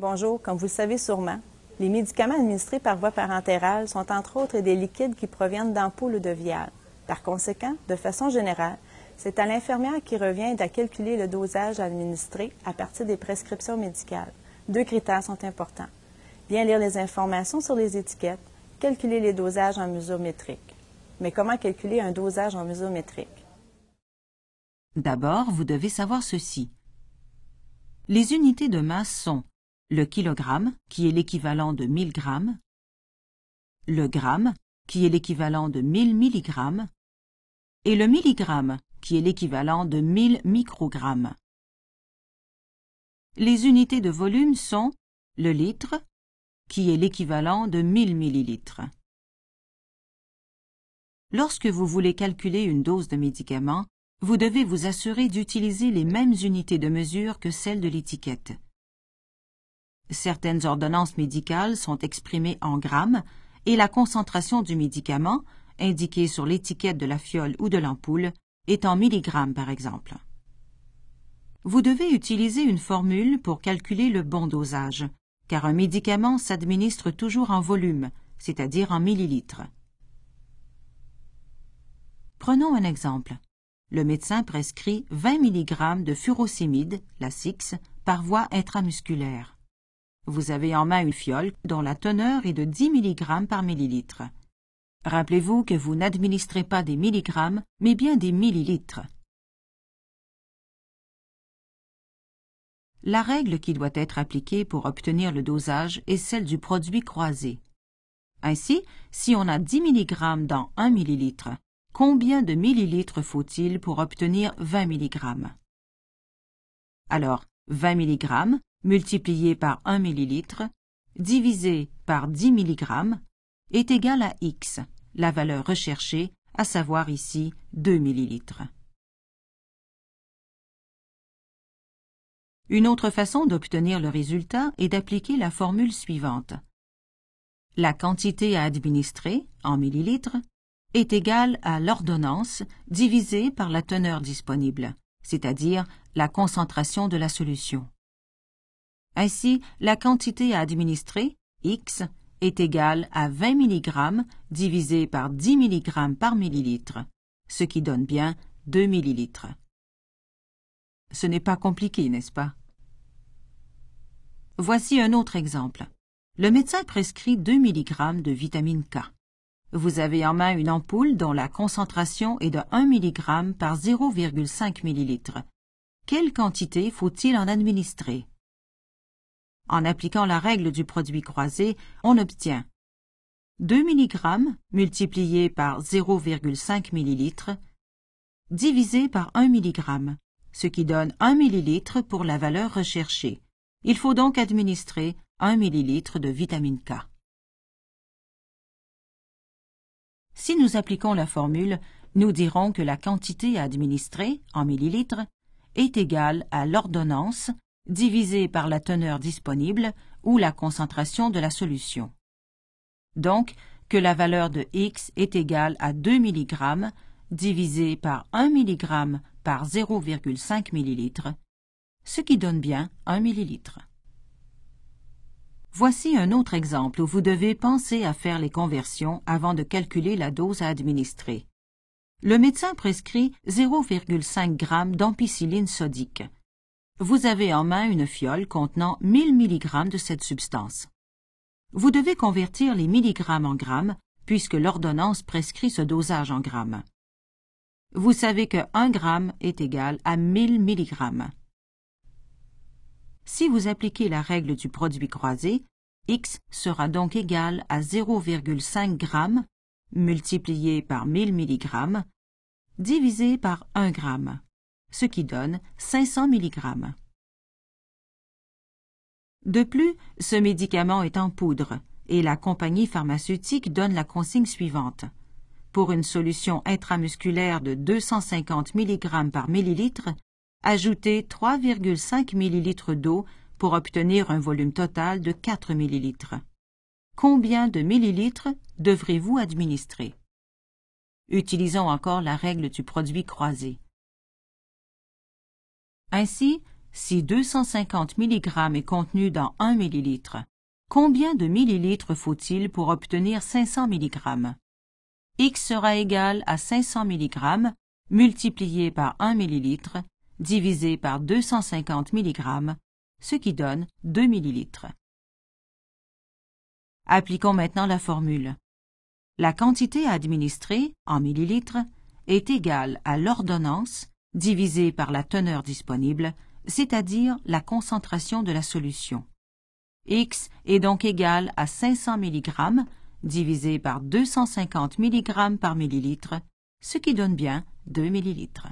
Bonjour, comme vous le savez sûrement, les médicaments administrés par voie parentérale sont entre autres des liquides qui proviennent d'ampoules ou de viales. Par conséquent, de façon générale, c'est à l'infirmière qui revient de calculer le dosage administré à partir des prescriptions médicales. Deux critères sont importants. Bien lire les informations sur les étiquettes, calculer les dosages en mesure métrique. Mais comment calculer un dosage en mesure métrique? D'abord, vous devez savoir ceci. Les unités de masse sont le kilogramme, qui est l'équivalent de 1000 grammes, le gramme, qui est l'équivalent de 1000 milligrammes, et le milligramme, qui est l'équivalent de 1000 microgrammes. Les unités de volume sont le litre, qui est l'équivalent de 1000 millilitres. Lorsque vous voulez calculer une dose de médicament, vous devez vous assurer d'utiliser les mêmes unités de mesure que celles de l'étiquette. Certaines ordonnances médicales sont exprimées en grammes et la concentration du médicament, indiquée sur l'étiquette de la fiole ou de l'ampoule, est en milligrammes par exemple. Vous devez utiliser une formule pour calculer le bon dosage, car un médicament s'administre toujours en volume, c'est-à-dire en millilitres. Prenons un exemple le médecin prescrit 20 mg de furosémide, la SIX, par voie intramusculaire. Vous avez en main une fiole dont la teneur est de 10 mg par millilitre. Rappelez-vous que vous n'administrez pas des milligrammes, mais bien des millilitres. La règle qui doit être appliquée pour obtenir le dosage est celle du produit croisé. Ainsi, si on a 10 mg dans 1 millilitre, Combien de millilitres faut-il pour obtenir 20 mg Alors, 20 mg multiplié par 1 millilitre divisé par 10 mg est égal à X, la valeur recherchée, à savoir ici 2 millilitres. Une autre façon d'obtenir le résultat est d'appliquer la formule suivante. La quantité à administrer, en millilitres, est égal à l'ordonnance divisée par la teneur disponible, c'est-à-dire la concentration de la solution. Ainsi, la quantité à administrer, X, est égale à 20 mg divisé par 10 mg par millilitre, ce qui donne bien 2 ml. Ce n'est pas compliqué, n'est-ce pas? Voici un autre exemple. Le médecin prescrit 2 mg de vitamine K. Vous avez en main une ampoule dont la concentration est de 1 mg par 0,5 ml. Quelle quantité faut-il en administrer? En appliquant la règle du produit croisé, on obtient 2 mg multiplié par 0,5 ml divisé par 1 mg, ce qui donne 1 ml pour la valeur recherchée. Il faut donc administrer 1 ml de vitamine K. Si nous appliquons la formule, nous dirons que la quantité à administrer, en millilitres, est égale à l'ordonnance divisée par la teneur disponible ou la concentration de la solution. Donc, que la valeur de X est égale à 2 mg divisé par 1 mg par 0,5 ml, ce qui donne bien 1 ml. Voici un autre exemple où vous devez penser à faire les conversions avant de calculer la dose à administrer. Le médecin prescrit 0,5 g d'ampicilline sodique. Vous avez en main une fiole contenant 1000 mg de cette substance. Vous devez convertir les milligrammes en grammes puisque l'ordonnance prescrit ce dosage en grammes. Vous savez que 1 gramme est égal à 1000 mg. Si vous appliquez la règle du produit croisé, X sera donc égal à 0,5 g multiplié par 1000 mg divisé par 1 g, ce qui donne 500 mg. De plus, ce médicament est en poudre et la compagnie pharmaceutique donne la consigne suivante. Pour une solution intramusculaire de 250 mg par millilitre, Ajoutez 3,5 ml d'eau pour obtenir un volume total de 4 ml. Combien de millilitres devrez-vous administrer? Utilisons encore la règle du produit croisé. Ainsi, si 250 mg est contenu dans 1 ml, combien de millilitres faut-il pour obtenir 500 mg X sera égal à 500 mg multiplié par 1 ml divisé par 250 mg, ce qui donne 2 ml. Appliquons maintenant la formule. La quantité administrée, en millilitres, est égale à l'ordonnance divisée par la teneur disponible, c'est-à-dire la concentration de la solution. X est donc égal à 500 mg divisé par 250 mg par millilitre, ce qui donne bien 2 millilitres.